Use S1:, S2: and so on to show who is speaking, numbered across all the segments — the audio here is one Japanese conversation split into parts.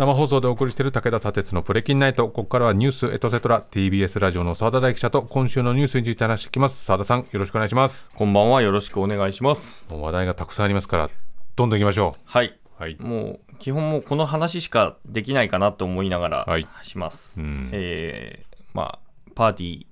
S1: 生放送でお送りしている武田砂鉄のプレキンナイト。ここからはニュースエトセトラ TBS ラジオの澤田大記者と今週のニュースについて話していきます。澤田さんよろしくお願いします。
S2: こんばんはよろしくお願いします。
S1: 話題がたくさんありますからどんどん行きましょ
S2: はい、
S1: はい。
S2: もう基本もうこの話しかできないかなと思いながら
S1: はい。
S2: します、
S1: うん。
S2: えーまあパーティー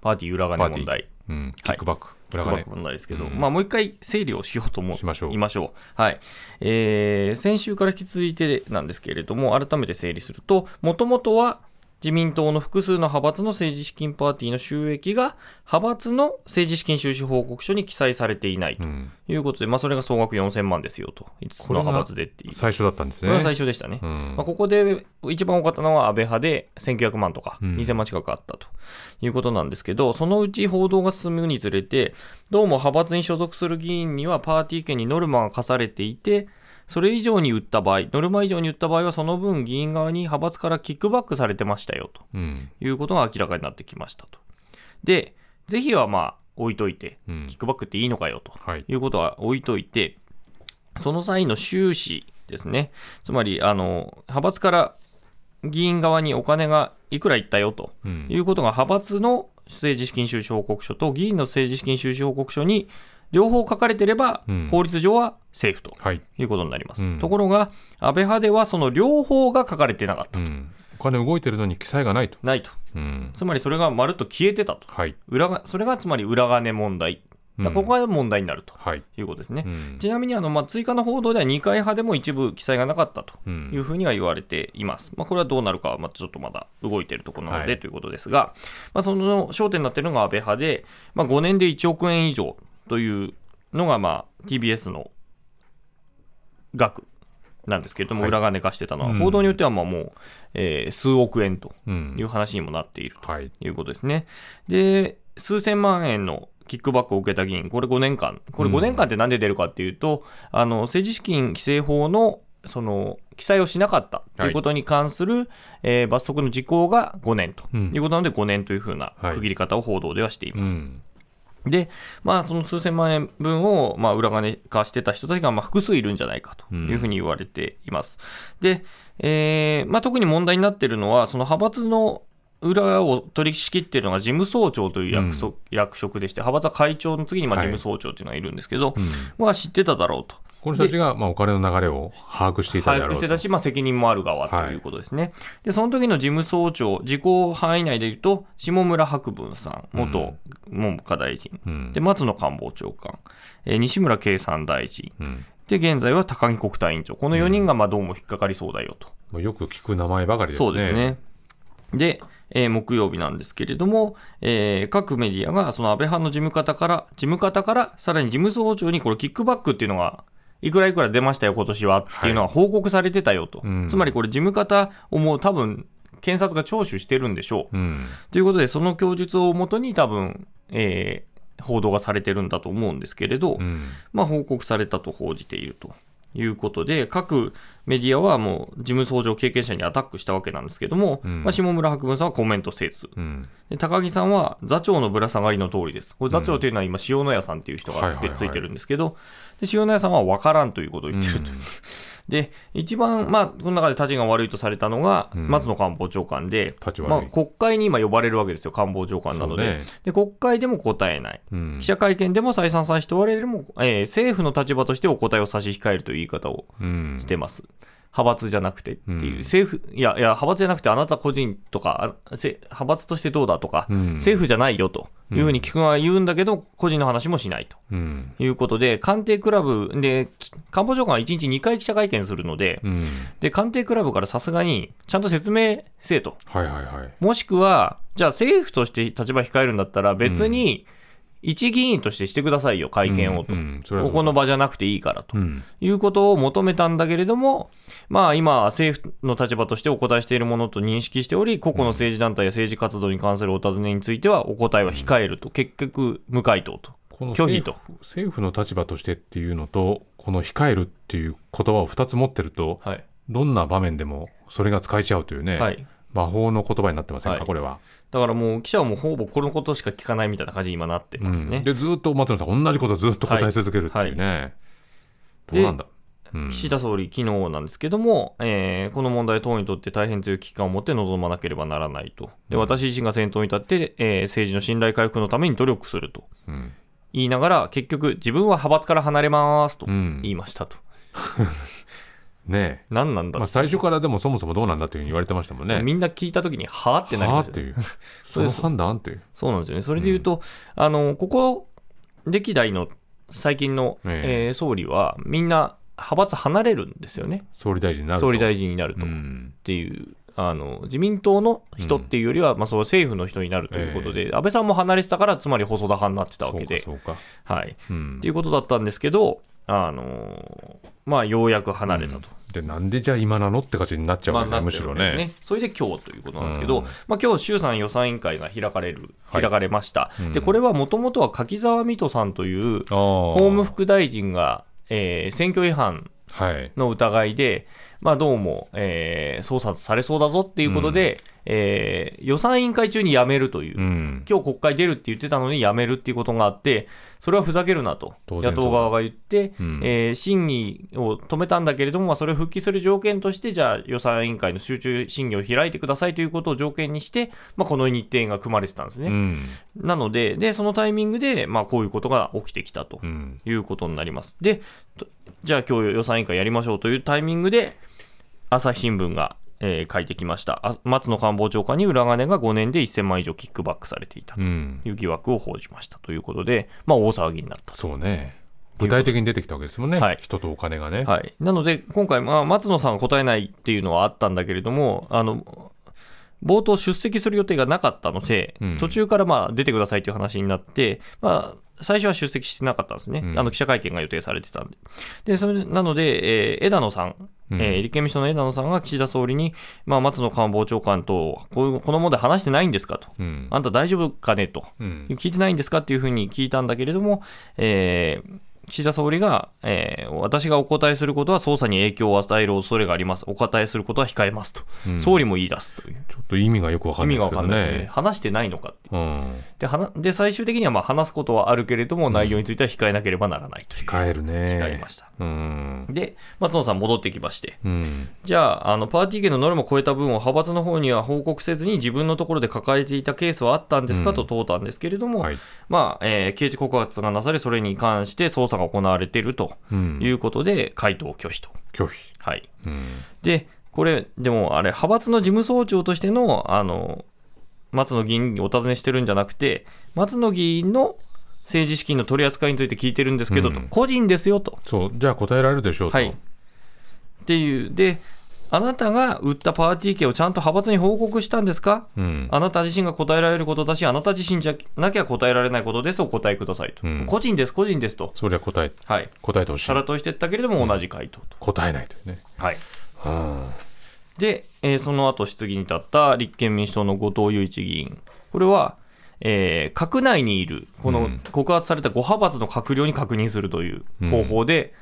S2: パーティー裏金問題。
S1: う、うん、キックバック、裏金
S2: キックバック問題ですけど、
S1: うん
S2: まあもう一回整理をしようと思
S1: しましょう
S2: いましょう。はい。えー先週から引き続いてなんですけれども、改めて整理すると、もともとは自民党の複数の派閥の政治資金パーティーの収益が派閥の政治資金収支報告書に記載されていないと。
S1: うん、
S2: いうことで、まあそれが総額4000万ですよと、5つの派閥でっていう。
S1: 最初だったんですね。
S2: これが最初でしたね。
S1: うん。
S2: まあ、ここで一番多かったのは安倍派で1900万とか
S1: うん。
S2: 2000万近くあったと。いうことなんですけど、そのうち報道が進むにつれて、どうも派閥に所属する議員にはパーティー券にノルマが課されていて、それ以上に売った場合、ノルマ以上に売った場合はその分議員側に派閥からキックバックされてましたよと。
S1: うん。
S2: いうことが明らかになってきましたと。で、是非はまあ置いといて、
S1: うん。
S2: キックバックっていいのかよと。
S1: はい。
S2: いうことは置いといて、その際の収支ですね、つまりあの派閥から議員側にお金がいくらいったよと。
S1: うん。
S2: いうことが、派閥の政治資金収支報告書と議員の政治資金収支報告書に両方書かれてれば、
S1: うん。
S2: 法律上はセーフと
S1: はい、
S2: いうことになります。
S1: うん。
S2: ところが、安倍派ではその両方が書かれてなかったと、
S1: うん、お金動いてるのに記載がないと、
S2: ないと。
S1: うん、
S2: つまりそれがまるっと消えてたと。
S1: はい、
S2: 裏がそれがつまり裏金問題。ここが問題になると
S1: はい、
S2: いうことですね。
S1: うん。
S2: ちなみにあの、まあ、追加の報道では二階派でも一部記載がなかったと
S1: うん。
S2: いうふうには言われています。まあ、これはどうなるかはまあちょっとまだ動いているところなので、
S1: はい。
S2: ということですが、まあ、その焦点になっているのが安倍派で、まあ、5年で1億円以上というのがまあ TBS の額なんですけれども、
S1: はい。
S2: 裏金化してたのは、
S1: うん。
S2: 報道によってはまあもう、えー数億円と
S1: うん
S2: いう話にもなっていると。
S1: はい、
S2: いうことですね。で、数千万円のキックバックを受けた議員、これ5年間、これ5年間ってなんで出るかっていうと、あの政治資金規正法のその記載をしなかったということに関する、えー罰則の時効が5年と。
S1: うん。
S2: いうことなので、5年というふうな
S1: はい
S2: 区切り方を報道ではしていうます。
S1: ん、
S2: で、まあ、その数千万円分を、まあ、裏金化してた人たちが、まあ、複数いるんじゃないかというふうに言われています。で、えーまあ、特に問題になっているのは、その派閥の裏を取り仕切っているのが事務総長という役職,、役職でして、派閥は会長の次にまあ
S1: はい
S2: 事務総長というのがいるんですけど、
S1: うん
S2: は知ってただろうと。
S1: この人たちが、まあ、お金の流れを把握していた
S2: 把握してたし、まあ、責任もある側ということですね。で、その時の事務総長、時効範囲内でいうと、下村博文さん、元文科大臣、
S1: うん
S2: で、松野官房長官、えー西村経産大臣、
S1: うん
S2: で、現在は高木国対委員長。この4人がまあどうも引っかかりそうだよと。
S1: もうよく聞く名前ばかりですね。
S2: そうですね。で、えー木曜日なんですけれども、えー各メディアがその安倍派の事務方から、事務方から、さらに事務総長にこれキックバックっていうのが、いくらいくら出ましたよ、今年はっていうのは報告されてたよと。
S1: うん。
S2: つまりこれ事務方をもう多分、検察が聴取してるんでしょう。
S1: うん、
S2: ということで、その供述をもとに多分、えー報道がされてるんだと思うんですけれど、
S1: うん、
S2: まあ、報告されたと報じているということで、各メディアはもう事務総長経験者にアタックしたわけなんですけども、
S1: うん。
S2: まあ、下村博文さんはコメントせず、
S1: うん、
S2: で高木さんは座長のぶら下がりの通りです。これ座長というのは今、塩谷さんっていう人がつ
S1: はい
S2: てるんですけど、で塩谷さんは分からんということを言ってると。で、一番、まあ、この中で立ちが悪いとされたのが、
S1: うん
S2: 松野官房長官で、まあ、国会に今呼ばれるわけですよ、官房長官なので。
S1: ね
S2: で、国会でも答えない。
S1: うん
S2: 記者会見でも再三再四問われるも、えー政府の立場としてお答えを差し控えるという言い方を
S1: うん
S2: してます。派閥じゃなくてっていう、
S1: うん。
S2: 政府、いや、いや、派閥じゃなくてあなた個人とか、派閥としてどうだとか、
S1: うん。
S2: 政府じゃないよというふうに菊川は言うんだけど、個人の話もしないと
S1: うん、
S2: いうことで、官邸クラブで、き官房長官は1日2回記者会見するので、
S1: うん、
S2: で、官邸クラブからさすがに、ちゃんと説明せえと。
S1: はいはいはい。
S2: もしくは、じゃあ政府として立場控えるんだったら、別に、一議員としてしてくださいよ、会見をと。
S1: うんうん
S2: ここの場じゃなくていいからと。
S1: うん、
S2: いうことを求めたんだけれども、まあ今、政府の立場としてお答えしているものと認識しており、個々の政治団体や政治活動に関するお尋ねについては、お答えは控えると、結局、無回答と。
S1: この
S2: 拒否と
S1: 政府政府の立場としてっていうのとこの控えるっていう言葉を2つ持ってると
S2: はい。
S1: どんな場面でもそれが使えちゃうというね、
S2: はい。
S1: 魔法の言葉になってませんか、
S2: はい。
S1: これは。
S2: だからもう、記者はもうほぼこのことしか聞かないみたいな感じに今なってますね。
S1: うん。でずっと松野さん同じことずっと答え続けるっていうね、
S2: で
S1: どうなんだ？うん。
S2: 岸田総理、昨日なんですけども、えーこの問題、党にとって大変強い危機感を持って臨まなければならないと、で私自身が先頭に立って、えー政治の信頼回復のために努力すると
S1: うん。
S2: 言いながら、結局、自分は派閥から離れますと
S1: うん。
S2: 言いましたと。
S1: ね
S2: 何なんだ
S1: まあ、最初からでもそもそもどうなんだというふうに言われてましたもんね。
S2: みんな聞いたときに、はあってなりましたよ
S1: はあっていう。その判断っていう。
S2: そうなんですよね。それで言うと、あの、ここ、歴代の最近の、
S1: ええ
S2: えー総理は、みんな派閥離れるんですよね。
S1: 総理大臣になると。
S2: 総理大臣になると。っ
S1: うん。
S2: ていう、あの、自民党の人っていうよりは、まあ、そう政府の人になるということで、安倍さんも離れてたから、つまり細田派になってたわけで、
S1: そうか、
S2: はい。
S1: そうん
S2: っていうことだったんですけど、あのまあ、ようやく離れたと。
S1: で、なんでじゃあ今なのって感じになっちゃうわけですね、むしろね。
S2: ですそれで今日ということなんですけど、
S1: うん
S2: まあ今日衆参予算委員会が開かれる、
S1: はい
S2: 開かれました。
S1: うん
S2: で、これはもともとは柿沢水戸さんという
S1: 法
S2: 法務副大臣が、えー選挙違反
S1: はい。
S2: の疑いで、まあ、どうも、えー捜査されそうだぞっていうことで、えー予算委員会中に辞めるという、
S1: うん。
S2: 今日国会出るって言ってたのに辞めるっていうことがあって、それはふざけるなと、野党側が言って、
S1: うん
S2: えー審議を止めたんだけれども、まあ、それを復帰する条件として、じゃあ予算委員会の集中審議を開いてくださいということを条件にして、まあ、この日程が組まれてたんですね。
S1: うん。
S2: なので、でそのタイミングで、まあ、こういうことが起きてきたと
S1: うん。
S2: いうことになります。で、とじゃあ今日予算委員会やりましょうというタイミングで、朝日新聞が、えー書いてきました。あ松野官房長官に裏金が5年で1000万以上キックバックされていたと
S1: うん。
S2: いう疑惑を報じましたということで、まあ、大騒ぎになったと。
S1: そうね。具体的に出てきたわけですもんね。
S2: はい
S1: 人とお金がね。
S2: はい、なので、今回、まあ、松野さんが答えないっていうのはあったんだけれども、あの冒頭、出席する予定がなかったので、
S1: うん
S2: 途中からまあ出てくださいという話になって、まあ、最初は出席してなかったんですね、
S1: うん
S2: あの記者会見が予定されてたんで。でそれなので、えー枝野さん、
S1: うん
S2: えー立憲民主党の枝野さんが岸田総理に、まあ、松野官房長官とこういうこの問題話してないんですかと、
S1: うん。
S2: あんた大丈夫かねと。
S1: うん。
S2: 聞いてないんですかっていうふうに聞いたんだけれども、えー岸田総理が、えー私がお答えすることは捜査に影響を与える恐れがあります。お答えすることは控えますと。
S1: うん
S2: 総理も言い出すという。
S1: ちょっと意味がよくわかんない
S2: 意味が
S1: ですけど
S2: わかんないね。
S1: ね。
S2: 話してないのかって。
S1: うん。
S2: で、話で最終的にはまあ話すことはあるけれども、内容については控えなければならないという。
S1: 帰るね。
S2: 控えました。
S1: うん。
S2: で、松野さん戻ってきまして、
S1: うん。
S2: じゃあ、あのパーティー券のノルマを超えた分を派閥の方には報告せずに自分のところで抱えていたケースはあったんですか、
S1: うん
S2: と問うたんですけれども、
S1: はい。
S2: まあ、えー刑事告発がなされ、それに関して捜査が行われていると
S1: うん。
S2: いうことで、回答を拒否と。
S1: 拒否。
S2: はい。
S1: うん。
S2: で、これ、でもあれ、派閥の事務総長としての、あの、松野議員にお尋ねしてるんじゃなくて、松野議員の政治資金の取り扱いについて聞いてるんですけど、と
S1: うん
S2: 個人ですよと。
S1: そう。じゃあ答えられるでしょうと。
S2: はい。っていう、で、あなたが売ったパーティー券をちゃんと派閥に報告したんですか？
S1: うん。
S2: あなた自身が答えられることだし、あなた自身じゃなきゃ答えられないことです、お答えくださいと。
S1: うん
S2: 個人です、個人ですと。
S1: それは答え、
S2: はい。
S1: 答えてほしい
S2: さ。ら問いしてったけれども、同じ回答と。
S1: 答えないというね。
S2: はい。
S1: うん。
S2: で、えーその後質疑に立った立憲民主党の後藤祐一議員。これは、えー閣内にいる、この
S1: うん
S2: 告発された5派閥の閣僚に確認するという方法で、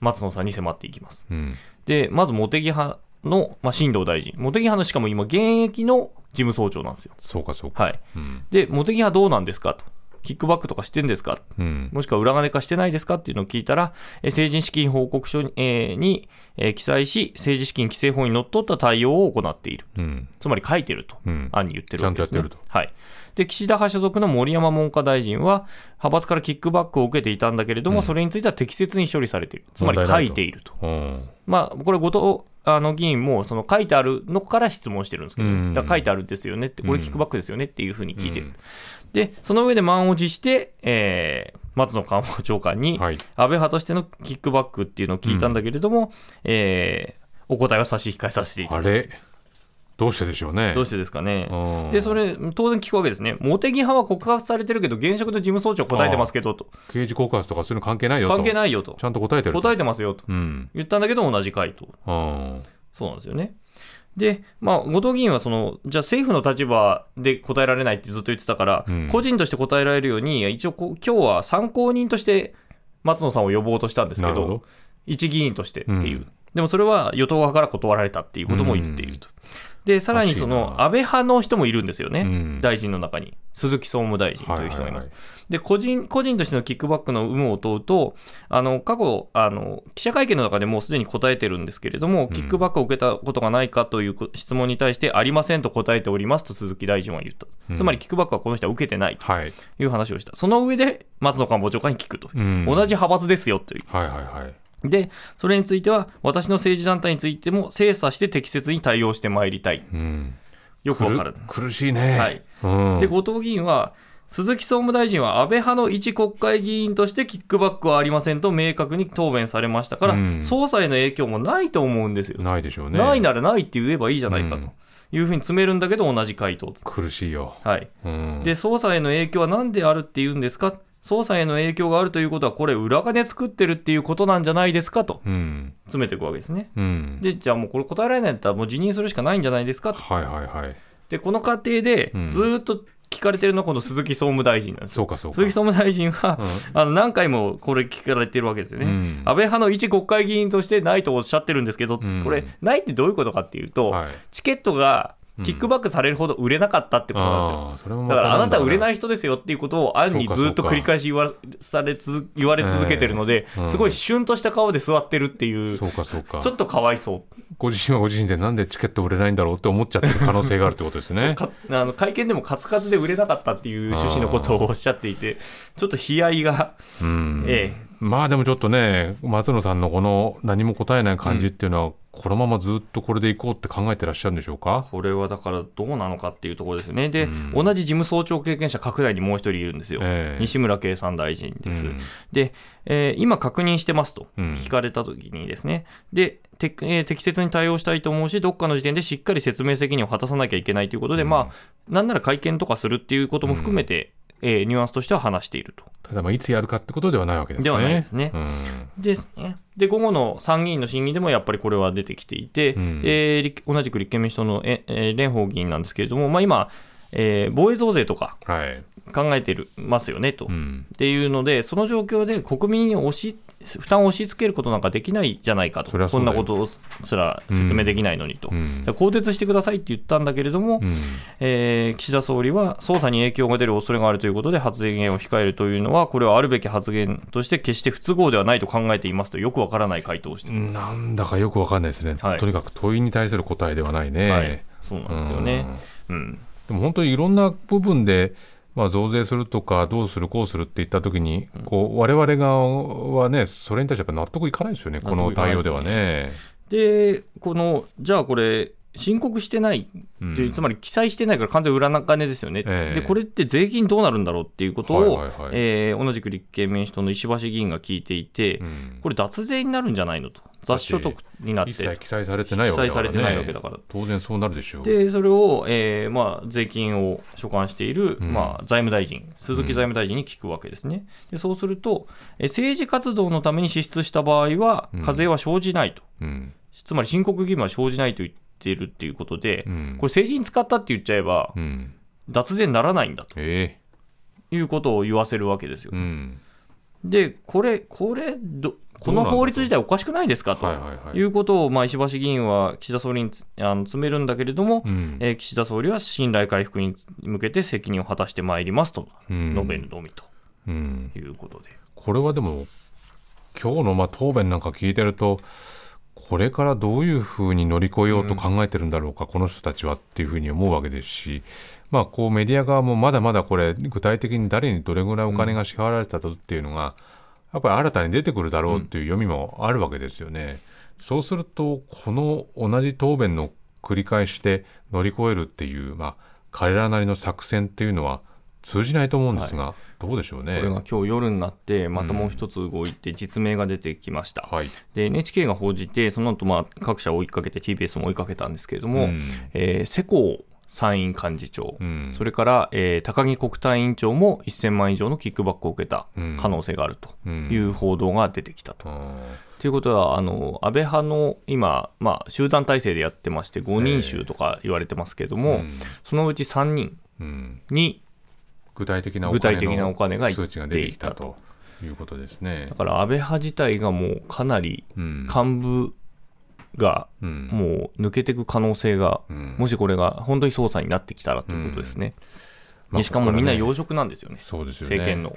S2: 松野さんに迫っていきます。
S1: うん。
S2: で、まず茂木派の、まあ、新藤大臣。茂木派のしかも今、現役の事務総長なんですよ。
S1: そうか、そうか。
S2: はい。
S1: うん。
S2: で、茂木派どうなんですか？と。キックバックとかしてんですか？
S1: うん。
S2: もしくは裏金化してないですか？っていうのを聞いたら、えー政治資金報告書に,、えーにえー記載し、政治資金規正法にのっとった対応を行っている。
S1: うん。
S2: つまり書いてると、
S1: うん。
S2: 案に言ってるわけです、ね。
S1: ちゃんとやってる
S2: はい。で、岸田派所属の森山文科大臣は、派閥からキックバックを受けていたんだけれども、
S1: うん
S2: それについては適切に処理されている。つまり書
S1: い
S2: ていると。
S1: うん。
S2: まあ、これ、後藤あの議員も、その書いてあるのから質問してるんですけど、
S1: うん
S2: だ書いてあるんですよねって、これキックバックですよねっていうふうに聞いてる。
S1: うん
S2: で、その上で満を持して、えー松野官房長官に、
S1: はい。
S2: 安倍派としてのキックバックっていうのを聞いたんだけれども、えーお答えは差し控えさせていただく。
S1: あれ？どうしてでしょうね。
S2: どうしてですかね。
S1: うん
S2: で、それ、当然聞くわけですね。茂木派は告発されてるけど、現職の事務総長答えてますけど、と。
S1: 刑事告発とかそういうの関係ないよと。
S2: 関係ないよと
S1: ち。ゃんと答えてると。
S2: 答えてますよと。
S1: うん。
S2: 言ったんだけど、同じ回答。
S1: うん。
S2: そうなんですよね。で、まあ、後藤議員はその、じゃあ政府の立場で答えられないってずっと言ってたから、
S1: うん
S2: 個人として答えられるように、一応こう、今日は参考人として松野さんを呼ぼうとしたんですけど、
S1: ど。
S2: 一議員としてっていう。
S1: うん
S2: でもそれは与党側から断られたっていうことも言っていると。で、さらにその安倍派の人もいるんですよね、
S1: うん
S2: 大臣の中に。鈴木総務大臣という人がいます。
S1: はいはいはい
S2: で個人、個人としてのキックバックの有無を問うと、あの過去あの、記者会見の中でもうすでに答えてるんですけれども、キックバックを受けたことがないかという質問に対して、ありませんと答えておりますと鈴木大臣は言った。つまり、キックバックはこの人は受けてないと
S1: はい。
S2: いう話をした。その上で、松野官房長官に聞くと。
S1: うん
S2: 同じ派閥ですよという。
S1: はいはいはい。
S2: で、それについては、私の政治団体についても精査して適切に対応してまいりたい。
S1: うん。
S2: よくわかる。
S1: 苦苦しいね。
S2: はい。
S1: うん。
S2: で、後藤議員は、鈴木総務大臣は安倍派の一国会議員としてキックバックはありませんと明確に答弁されましたから、
S1: うん
S2: 捜査への影響もないと思うんですよ。
S1: ないでしょうね。
S2: ないならないって言えばいいじゃないか
S1: うん
S2: というふうに詰めるんだけど、同じ回答。
S1: 苦しいよ。
S2: はい。
S1: うん。
S2: で、捜査への影響は何であるって言うんですか捜査への影響があるということは、これ、裏金作ってるっていうことなんじゃないですかと
S1: うん。
S2: 詰めていくわけですね。
S1: うん。
S2: で、じゃあもうこれ答えられないんだったら、もう辞任するしかないんじゃないですかと
S1: はいはいはい。
S2: で、この過程で
S1: うん
S2: ずーっと聞かれてるのは、この鈴木総務大臣なんです
S1: うかそうか。
S2: 鈴木総務大臣は、あの何回もこれ聞かれてるわけですよね、
S1: うん
S2: 安倍派の一国会議員としてないとおっしゃってるんですけど、
S1: うん
S2: これ、ないってどういうことかっていうと、
S1: はい
S2: チケットがキックバックされるほど売れなかったってことなんですよ。
S1: ああ、それもまた
S2: だからあなた売れ
S1: い。
S2: ない人ですよっていうことを暗にずっと繰り返し言わされつ言われ続けてるので、
S1: ええうん
S2: すごいシュンとした顔で座ってるっていう、
S1: そうかそうか。
S2: ちょっとかわいそう。
S1: ご自身はご自身でなんでチケット売れないんだろうって思っちゃってる可能性があるってことですね。
S2: かあの会見でもカツカツで売れなかったっていう趣旨のことをおっしゃっていて、ちょっと悲哀が、
S1: うん。
S2: ええ
S1: まあでもちょっとね、松野さんのこの何も答えない感じっていうのは、このままずっとこれでいこうって考えてらっしゃるんでしょうか？
S2: これはだからどうなのかっていうところですよね。で、
S1: うん
S2: 同じ事務総長経験者、閣内にもう一人いるんですよ。
S1: ええ
S2: 西村経産大臣です。
S1: うん
S2: で、えー今確認してますと
S1: うん
S2: 聞かれたときにですね、で、てえー適切に対応したいと思うし、どっかの時点でしっかり説明責任を果たさなきゃいけないということで、まあ、なんなら会見とかするっていうことも含めて、えーニュアンスとしては話していると。
S1: ただまあいつやるかってことではないわけですね。
S2: ではないですね
S1: うん
S2: ですね。で、午後の参議院の審議でもやっぱりこれは出てきていて、
S1: うん。
S2: えー立同じく立憲民主党の蓮舫議員なんですけれども、まあ、今、えー防衛増税とか
S1: はい。
S2: 考えてるますよねと。
S1: うん。
S2: っていうので、その状況で国民に押し負担を押し付けることなんかできないじゃないかと、
S1: そん
S2: なことをすら説明できないのにと、
S1: うん。
S2: 更迭してくださいって言ったんだけれども、
S1: うん。
S2: えー岸田総理は捜査に影響が出る恐れがあるということで発言を控えるというのは、これはあるべき発言として決して不都合ではないと考えていますと、よくわからない回答をして
S1: なんだかよくわかんないですね、
S2: はい。
S1: とにかく問いに対する答えではないね。
S2: はい、そうなんですよね。うん
S1: でも本当にいろんな部分で、まあ、増税するとか、どうする、こうするって言ったときに、こう我々側はね、それに対してやっぱ納得いかないですよね、この対応ではね。
S2: で、このじゃあこれ、申告してないって、
S1: うん。
S2: つまり記載してないから完全裏金ですよね、
S1: ええ。
S2: でこれって税金どうなるんだろうっていうことを、
S1: はいはいはい。
S2: えー同じく立憲民主党の石橋議員が聞いていて、
S1: うん。
S2: これ、脱税になるんじゃないのと、雑所得になって、
S1: 一切記載されてないわけだから、ね、
S2: 記載されてないわけだから。
S1: 当然そうなるでしょう。
S2: でそれを、えーまあ、税金を所管している、
S1: うん。
S2: まあ、財務大臣、鈴木財務大臣に聞くわけですね。でそうすると、えー政治活動のために支出した場合は
S1: うん、
S2: 課税は生じないと、
S1: うん。
S2: つまり申告義務は生じないと言っているっていうことで、
S1: うん。
S2: これ、政治に使ったって言っちゃえば、
S1: うん。
S2: 脱税にならないんだと。
S1: え
S2: いうことを言わせるわけですよで、これ、これど、この法律自体おかしくないですかと
S1: はい
S2: うことを、まあ、石橋議員は岸田総理につあの詰めるんだけれども、
S1: うん。
S2: えー岸田総理は信頼回復に向けて責任を果たしてまいりますと
S1: うん。
S2: 述べるのみと
S1: うん。
S2: いうことで。
S1: これはでも、今日のまあ答弁なんか聞いてると、これからどういうふうに乗り越えようと考えてるんだろうか、この人たちはっていうふうに思うわけですし、まあ、こうメディア側もまだまだこれ、具体的に誰にどれぐらいお金が支払われたとっていうのが、やっぱり新たに出てくるだろうっていう読みもあるわけですよね。そうすると、この同じ答弁の繰り返しで乗り越えるっていう、まあ、彼らなりの作戦っていうのは通じないと思うんですが、どうでしょうね。
S2: これが今日夜になって、またもう一つ動いて、実名が出てきました。
S1: はい。
S2: で、NHK が報じて、その後、まあ、各社追いかけて、TBS も追いかけたんですけれども、
S1: うん
S2: えー世耕参院幹事長、
S1: うん。
S2: それから、えー高木国対委員長も1000万以上のキックバックを受けた
S1: うん。
S2: 可能性があると
S1: うん。
S2: いう報道が出てきたと。
S1: あ
S2: ということは、あの安倍派の今、まあ、集団体制でやってまして、5人衆とか言われてますけれども、
S1: うん。
S2: そのうち3人に、
S1: 具体的なお
S2: 具体
S1: 金
S2: 的なお金が
S1: 数値が出てきたということですね。
S2: だ。から安倍派自体がもうかなり
S1: うん。
S2: 幹部が
S1: うん
S2: もう抜けていく可能性が、
S1: ん。
S2: もしこれが本当に捜査になってきたらということですね。
S1: まあ
S2: でしかもみんな
S1: ここからね。
S2: 要職なんですよね、
S1: そうですよね。
S2: 政権の。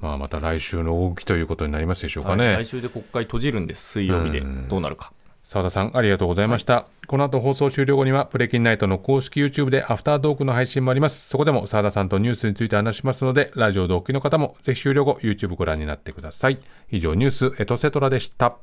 S1: まあ、また来週の動きということになりますでしょうか
S2: はい。
S1: ね。
S2: 来週で国会閉じるんです、水曜日で、
S1: うん。
S2: どうなるか。
S1: 澤田さんありがとうございました、この後放送終了後にはプレキンナイトの公式 YouTube でアフタートークの配信もあります。そこでも澤田さんとニュースについて話しますのでラジオ同期の方もぜひ終了後 YouTube ご覧になってください。以上ニュースエトセトラでした